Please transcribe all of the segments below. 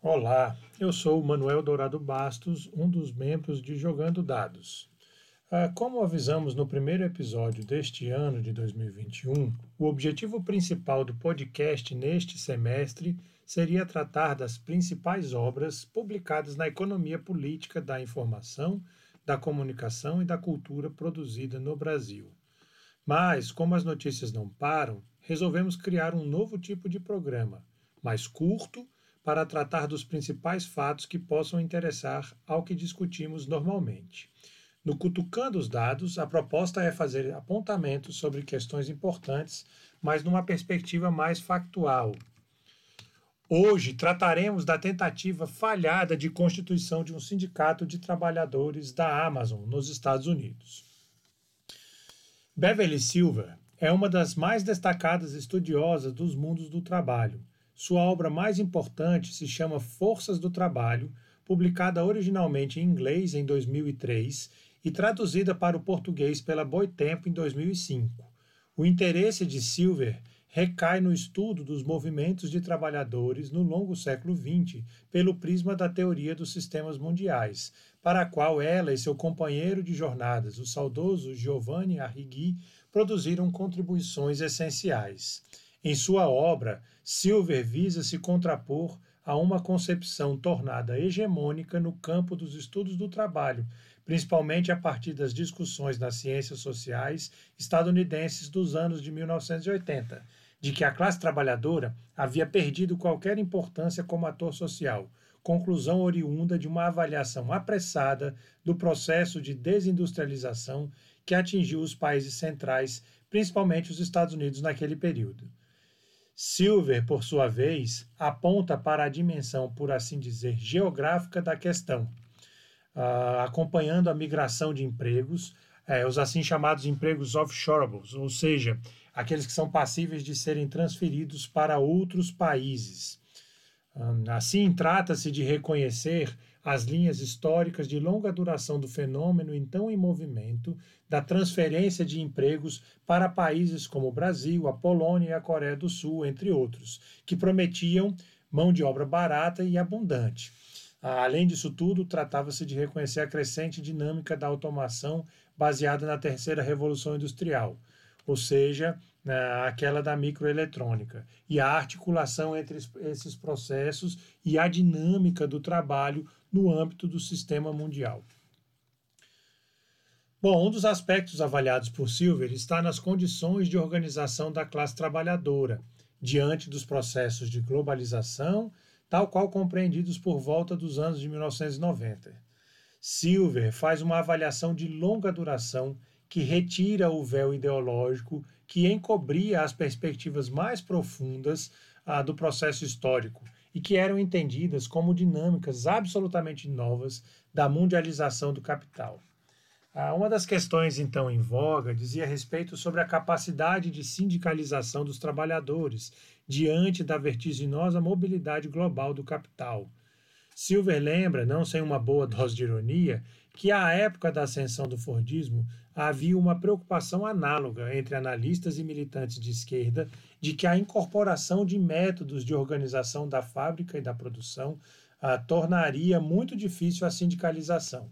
Olá, eu sou o Manuel Dourado Bastos, um dos membros de Jogando Dados. Ah, como avisamos no primeiro episódio deste ano de 2021, o objetivo principal do podcast neste semestre seria tratar das principais obras publicadas na economia política da informação, da comunicação e da cultura produzida no Brasil. Mas, como as notícias não param, resolvemos criar um novo tipo de programa, mais curto para tratar dos principais fatos que possam interessar ao que discutimos normalmente. No Cutucando os Dados, a proposta é fazer apontamentos sobre questões importantes, mas numa perspectiva mais factual. Hoje trataremos da tentativa falhada de constituição de um sindicato de trabalhadores da Amazon nos Estados Unidos. Beverly Silver é uma das mais destacadas estudiosas dos mundos do trabalho sua obra mais importante se chama Forças do Trabalho, publicada originalmente em inglês em 2003 e traduzida para o português pela Boitempo em 2005. O interesse de Silver recai no estudo dos movimentos de trabalhadores no longo século XX pelo prisma da teoria dos sistemas mundiais, para a qual ela e seu companheiro de jornadas, o saudoso Giovanni Arrighi, produziram contribuições essenciais. Em sua obra, Silver visa se contrapor a uma concepção tornada hegemônica no campo dos estudos do trabalho, principalmente a partir das discussões nas ciências sociais estadunidenses dos anos de 1980, de que a classe trabalhadora havia perdido qualquer importância como ator social, conclusão oriunda de uma avaliação apressada do processo de desindustrialização que atingiu os países centrais, principalmente os Estados Unidos naquele período. Silver, por sua vez, aponta para a dimensão, por assim dizer, geográfica da questão, uh, acompanhando a migração de empregos, é, os assim chamados empregos offshoreables, ou seja, aqueles que são passíveis de serem transferidos para outros países. Assim, trata-se de reconhecer as linhas históricas de longa duração do fenômeno então em movimento da transferência de empregos para países como o Brasil, a Polônia e a Coreia do Sul, entre outros, que prometiam mão de obra barata e abundante. Além disso tudo, tratava-se de reconhecer a crescente dinâmica da automação baseada na terceira revolução industrial, ou seja, aquela da microeletrônica, e a articulação entre esses processos e a dinâmica do trabalho no âmbito do sistema mundial. Bom, um dos aspectos avaliados por Silver está nas condições de organização da classe trabalhadora, diante dos processos de globalização, tal qual compreendidos por volta dos anos de 1990. Silver faz uma avaliação de longa duração que retira o véu ideológico que encobria as perspectivas mais profundas ah, do processo histórico e que eram entendidas como dinâmicas absolutamente novas da mundialização do capital. Ah, uma das questões então em voga dizia respeito sobre a capacidade de sindicalização dos trabalhadores diante da vertiginosa mobilidade global do capital. Silver lembra, não sem uma boa dose de ironia, que à época da ascensão do Fordismo havia uma preocupação análoga entre analistas e militantes de esquerda de que a incorporação de métodos de organização da fábrica e da produção ah, tornaria muito difícil a sindicalização.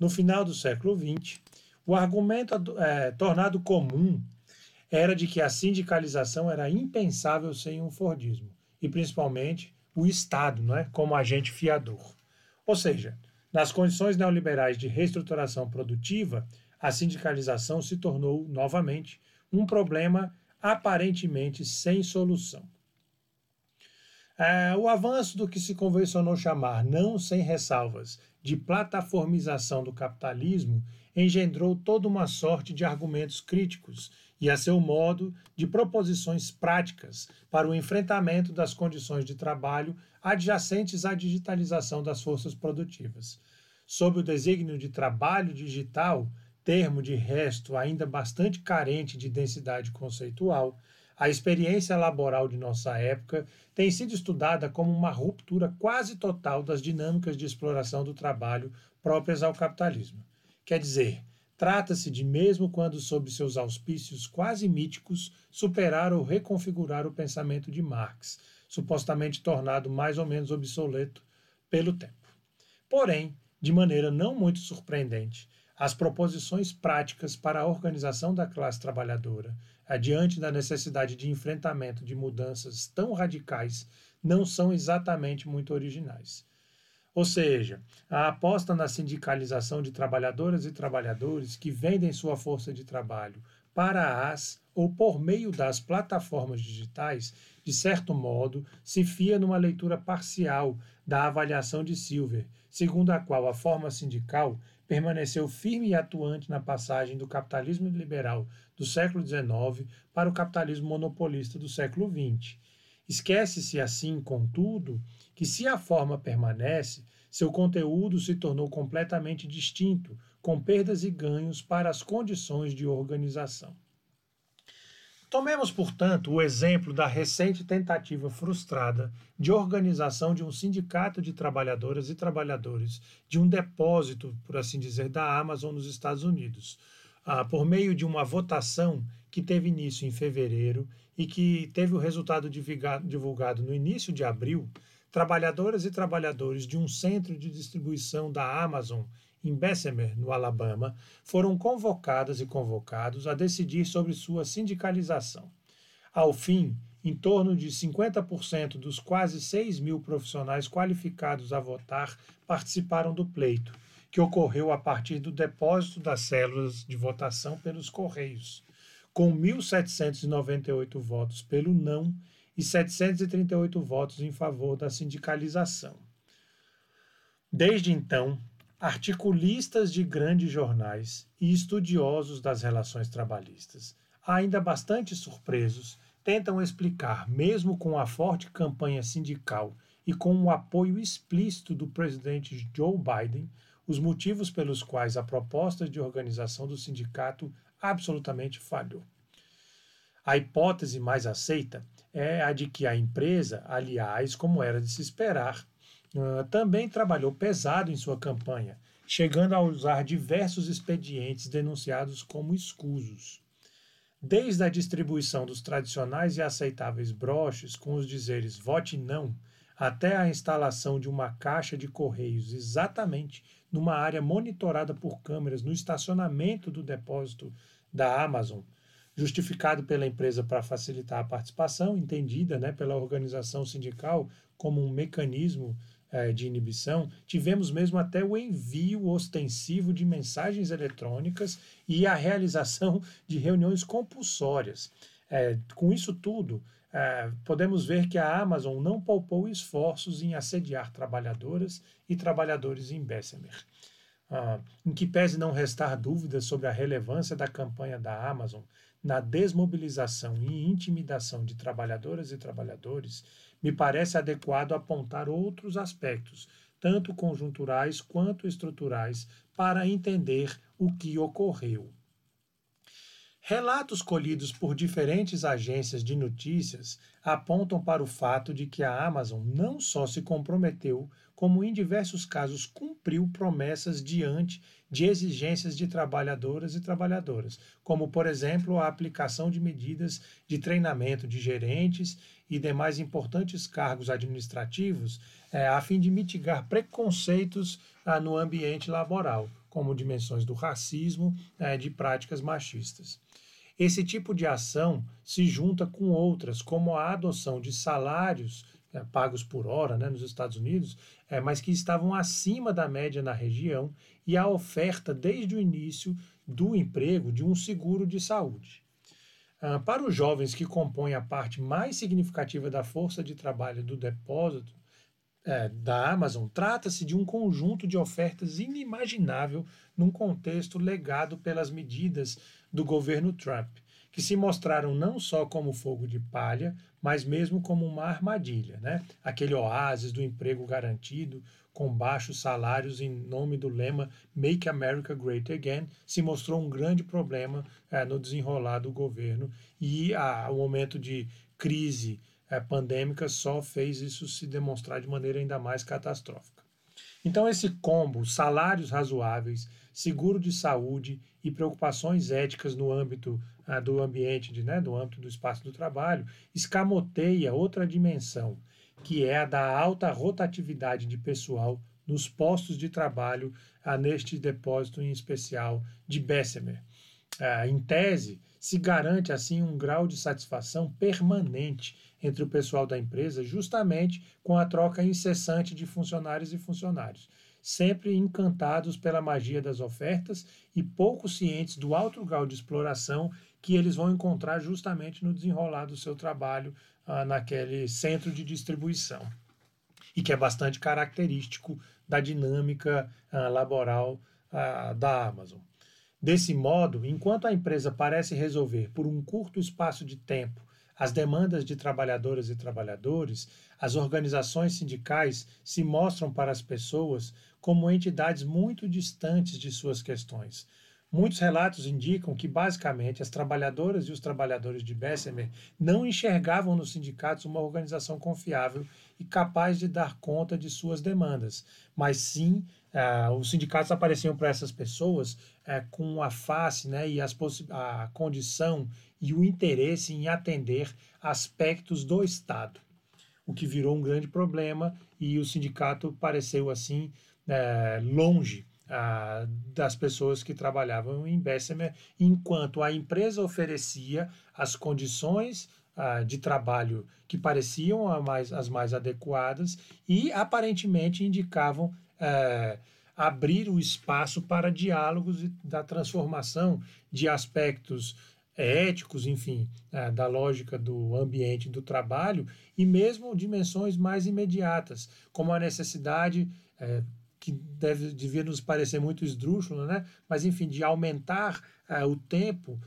No final do século XX, o argumento é, tornado comum era de que a sindicalização era impensável sem um Fordismo, e principalmente o Estado não é, como agente fiador. Ou seja, nas condições neoliberais de reestruturação produtiva, a sindicalização se tornou, novamente, um problema aparentemente sem solução. É, o avanço do que se convencionou chamar, não sem ressalvas, de plataformização do capitalismo engendrou toda uma sorte de argumentos críticos e, a seu modo, de proposições práticas para o enfrentamento das condições de trabalho adjacentes à digitalização das forças produtivas. Sob o desígnio de trabalho digital, termo de resto ainda bastante carente de densidade conceitual, a experiência laboral de nossa época tem sido estudada como uma ruptura quase total das dinâmicas de exploração do trabalho próprias ao capitalismo. Quer dizer, Trata-se de, mesmo quando sob seus auspícios quase míticos, superar ou reconfigurar o pensamento de Marx, supostamente tornado mais ou menos obsoleto pelo tempo. Porém, de maneira não muito surpreendente, as proposições práticas para a organização da classe trabalhadora, adiante da necessidade de enfrentamento de mudanças tão radicais, não são exatamente muito originais. Ou seja, a aposta na sindicalização de trabalhadoras e trabalhadores que vendem sua força de trabalho para as ou por meio das plataformas digitais, de certo modo, se fia numa leitura parcial da avaliação de Silver, segundo a qual a forma sindical permaneceu firme e atuante na passagem do capitalismo liberal do século XIX para o capitalismo monopolista do século XX. Esquece-se, assim, contudo, que se a forma permanece, seu conteúdo se tornou completamente distinto, com perdas e ganhos para as condições de organização. Tomemos, portanto, o exemplo da recente tentativa frustrada de organização de um sindicato de trabalhadoras e trabalhadores de um depósito, por assim dizer, da Amazon nos Estados Unidos, ah, por meio de uma votação que teve início em fevereiro e que teve o resultado divulgado no início de abril, trabalhadoras e trabalhadores de um centro de distribuição da Amazon em Bessemer, no Alabama, foram convocadas e convocados a decidir sobre sua sindicalização. Ao fim, em torno de 50% dos quase 6 mil profissionais qualificados a votar participaram do pleito, que ocorreu a partir do depósito das células de votação pelos Correios, com 1.798 votos pelo não e 738 votos em favor da sindicalização. Desde então, articulistas de grandes jornais e estudiosos das relações trabalhistas, ainda bastante surpresos, tentam explicar, mesmo com a forte campanha sindical e com o apoio explícito do presidente Joe Biden, os motivos pelos quais a proposta de organização do sindicato absolutamente falhou. A hipótese mais aceita é a de que a empresa, aliás, como era de se esperar, uh, também trabalhou pesado em sua campanha, chegando a usar diversos expedientes denunciados como escusos. Desde a distribuição dos tradicionais e aceitáveis broches com os dizeres vote não, até a instalação de uma caixa de correios exatamente numa área monitorada por câmeras no estacionamento do depósito da Amazon, justificado pela empresa para facilitar a participação, entendida né, pela organização sindical como um mecanismo de inibição, tivemos mesmo até o envio ostensivo de mensagens eletrônicas e a realização de reuniões compulsórias. Eh, com isso tudo, eh, podemos ver que a Amazon não poupou esforços em assediar trabalhadoras e trabalhadores em Bessemer. Ah, em que pese não restar dúvidas sobre a relevância da campanha da Amazon na desmobilização e intimidação de trabalhadoras e trabalhadores, me parece adequado apontar outros aspectos, tanto conjunturais quanto estruturais, para entender o que ocorreu. Relatos colhidos por diferentes agências de notícias apontam para o fato de que a Amazon não só se comprometeu, como em diversos casos cumpriu promessas diante de exigências de trabalhadoras e trabalhadoras, como, por exemplo, a aplicação de medidas de treinamento de gerentes e demais importantes cargos administrativos, é, a fim de mitigar preconceitos ah, no ambiente laboral, como dimensões do racismo, é, de práticas machistas. Esse tipo de ação se junta com outras, como a adoção de salários é, pagos por hora né, nos Estados Unidos, é, mas que estavam acima da média na região, e a oferta desde o início do emprego de um seguro de saúde. Ah, para os jovens que compõem a parte mais significativa da força de trabalho do depósito é, da Amazon, trata-se de um conjunto de ofertas inimaginável num contexto legado pelas medidas do governo Trump que se mostraram não só como fogo de palha, mas mesmo como uma armadilha, né? Aquele oásis do emprego garantido, com baixos salários em nome do lema Make America Great Again, se mostrou um grande problema é, no desenrolar do governo e a, o momento de crise é, pandêmica só fez isso se demonstrar de maneira ainda mais catastrófica. Então, esse combo, salários razoáveis, seguro de saúde e preocupações éticas no âmbito ah, do ambiente, de, né, do âmbito do espaço do trabalho, escamoteia outra dimensão, que é a da alta rotatividade de pessoal nos postos de trabalho ah, neste depósito em especial de Bessemer. Ah, em tese, se garante assim um grau de satisfação permanente entre o pessoal da empresa, justamente com a troca incessante de funcionários e funcionários, sempre encantados pela magia das ofertas e pouco cientes do alto grau de exploração que eles vão encontrar justamente no desenrolar do seu trabalho ah, naquele centro de distribuição e que é bastante característico da dinâmica ah, laboral ah, da Amazon. Desse modo, enquanto a empresa parece resolver por um curto espaço de tempo as demandas de trabalhadoras e trabalhadores, as organizações sindicais se mostram para as pessoas como entidades muito distantes de suas questões. Muitos relatos indicam que, basicamente, as trabalhadoras e os trabalhadores de Bessemer não enxergavam nos sindicatos uma organização confiável e capaz de dar conta de suas demandas, mas sim Uh, os sindicatos apareciam para essas pessoas uh, com a face né, e as a condição e o interesse em atender aspectos do Estado, o que virou um grande problema e o sindicato pareceu assim uh, longe das pessoas que trabalhavam em Bessemer, enquanto a empresa oferecia as condições de trabalho que pareciam mais, as mais adequadas e aparentemente indicavam é, abrir o espaço para diálogos da transformação de aspectos éticos, enfim, é, da lógica do ambiente do trabalho e mesmo dimensões mais imediatas, como a necessidade que deve devia nos parecer muito esdrúxula, né? Mas enfim, de aumentar o tempo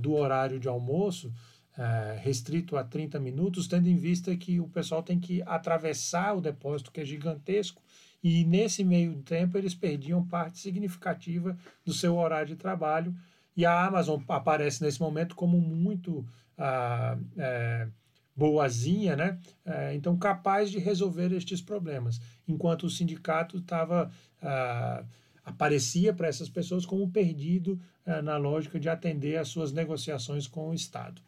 do horário de almoço é, restrito a 30 minutos, tendo em vista que o pessoal tem que atravessar o depósito que é gigantesco e nesse meio tempo eles perdiam parte significativa do seu horário de trabalho. E a Amazon aparece nesse momento como muito ah, é, boazinha, né? É, então capaz de resolver estes problemas, enquanto o sindicato estava ah, aparecia para essas pessoas como perdido ah, na lógica de atender às suas negociações com o Estado.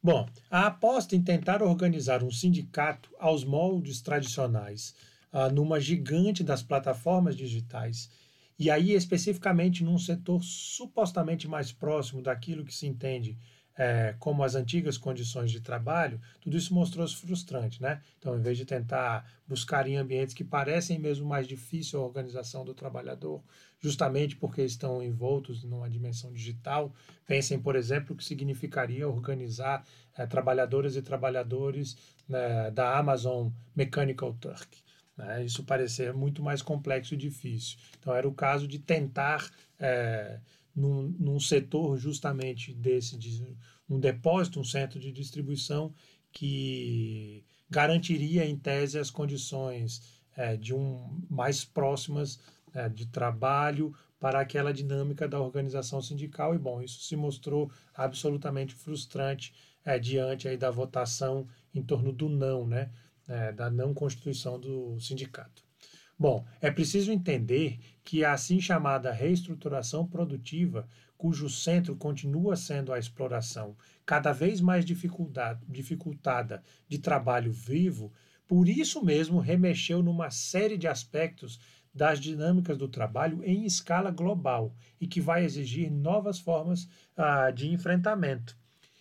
Bom, a aposta em tentar organizar um sindicato aos moldes tradicionais uh, numa gigante das plataformas digitais, e aí especificamente num setor supostamente mais próximo daquilo que se entende é, como as antigas condições de trabalho, tudo isso mostrou-se frustrante, né? Então, em vez de tentar buscar em ambientes que parecem mesmo mais difícil a organização do trabalhador, justamente porque estão envoltos numa dimensão digital, pensem, por exemplo, o que significaria organizar é, trabalhadoras e trabalhadores né, da Amazon Mechanical Turk. Né? Isso parecia muito mais complexo e difícil. Então, era o caso de tentar, é, num, num setor justamente desse, de um depósito, um centro de distribuição, que garantiria, em tese, as condições é, de um mais próximas é, de trabalho para aquela dinâmica da organização sindical e bom isso se mostrou absolutamente frustrante é, diante aí da votação em torno do não né é, da não constituição do sindicato. Bom, é preciso entender que a assim chamada reestruturação produtiva, cujo centro continua sendo a exploração cada vez mais dificultada de trabalho vivo, por isso mesmo remexeu numa série de aspectos das dinâmicas do trabalho em escala global e que vai exigir novas formas ah, de enfrentamento.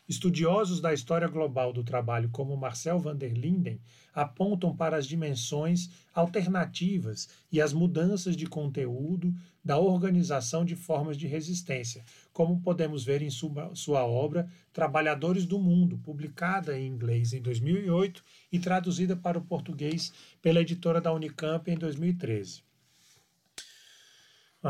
Estudiosos da história global do trabalho, como Marcel van der Linden, apontam para as dimensões alternativas e as mudanças de conteúdo da organização de formas de resistência, como podemos ver em sua, sua obra Trabalhadores do Mundo, publicada em inglês em 2008 e traduzida para o português pela editora da Unicamp em 2013.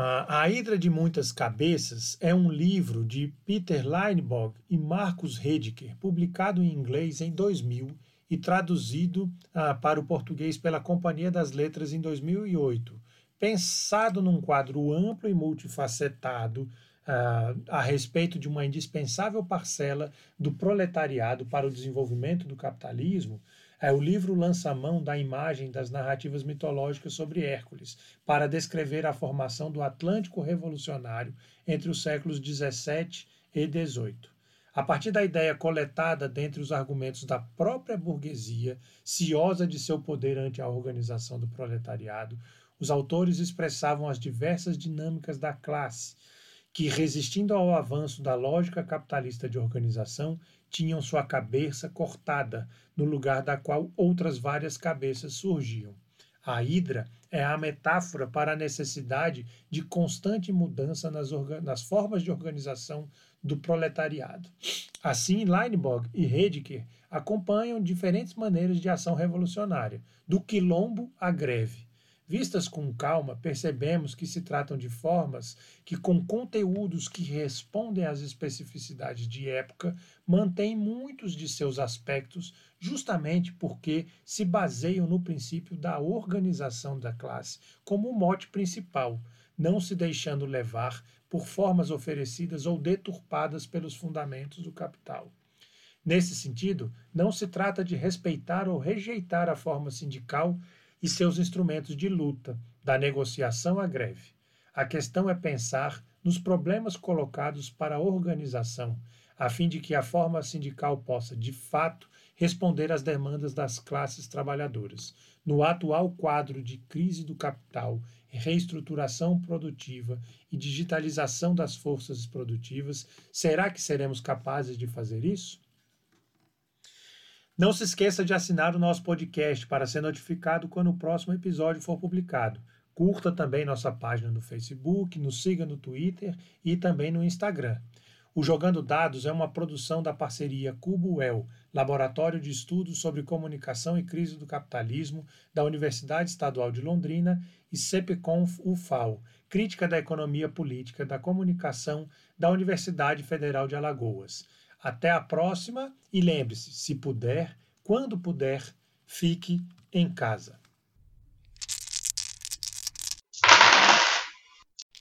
A Hidra de Muitas Cabeças é um livro de Peter Leinbog e Marcus Rediker, publicado em inglês em 2000 e traduzido ah, para o português pela Companhia das Letras em 2008. Pensado num quadro amplo e multifacetado ah, a respeito de uma indispensável parcela do proletariado para o desenvolvimento do capitalismo, o livro lança mão da imagem das narrativas mitológicas sobre Hércules para descrever a formação do Atlântico revolucionário entre os séculos 17 e 18. A partir da ideia coletada dentre os argumentos da própria burguesia, ciosa de seu poder ante a organização do proletariado, os autores expressavam as diversas dinâmicas da classe, que, resistindo ao avanço da lógica capitalista de organização, tinham sua cabeça cortada, no lugar da qual outras várias cabeças surgiam. A hidra é a metáfora para a necessidade de constante mudança nas, nas formas de organização do proletariado. Assim, Leinborg e Heidegger acompanham diferentes maneiras de ação revolucionária, do quilombo à greve, Vistas com calma, percebemos que se tratam de formas que, com conteúdos que respondem às especificidades de época, mantêm muitos de seus aspectos, justamente porque se baseiam no princípio da organização da classe como mote principal, não se deixando levar por formas oferecidas ou deturpadas pelos fundamentos do capital. Nesse sentido, não se trata de respeitar ou rejeitar a forma sindical e seus instrumentos de luta, da negociação à greve. A questão é pensar nos problemas colocados para a organização, a fim de que a forma sindical possa, de fato, responder às demandas das classes trabalhadoras. No atual quadro de crise do capital, reestruturação produtiva e digitalização das forças produtivas, será que seremos capazes de fazer isso? Não se esqueça de assinar o nosso podcast para ser notificado quando o próximo episódio for publicado. Curta também nossa página no Facebook, nos siga no Twitter e também no Instagram. O Jogando Dados é uma produção da parceria CuboEL, Laboratório de Estudos sobre Comunicação e Crise do Capitalismo, da Universidade Estadual de Londrina, e CEPCONF UFAL, Crítica da Economia Política da Comunicação, da Universidade Federal de Alagoas. Até a próxima e lembre-se, se puder, quando puder, fique em casa.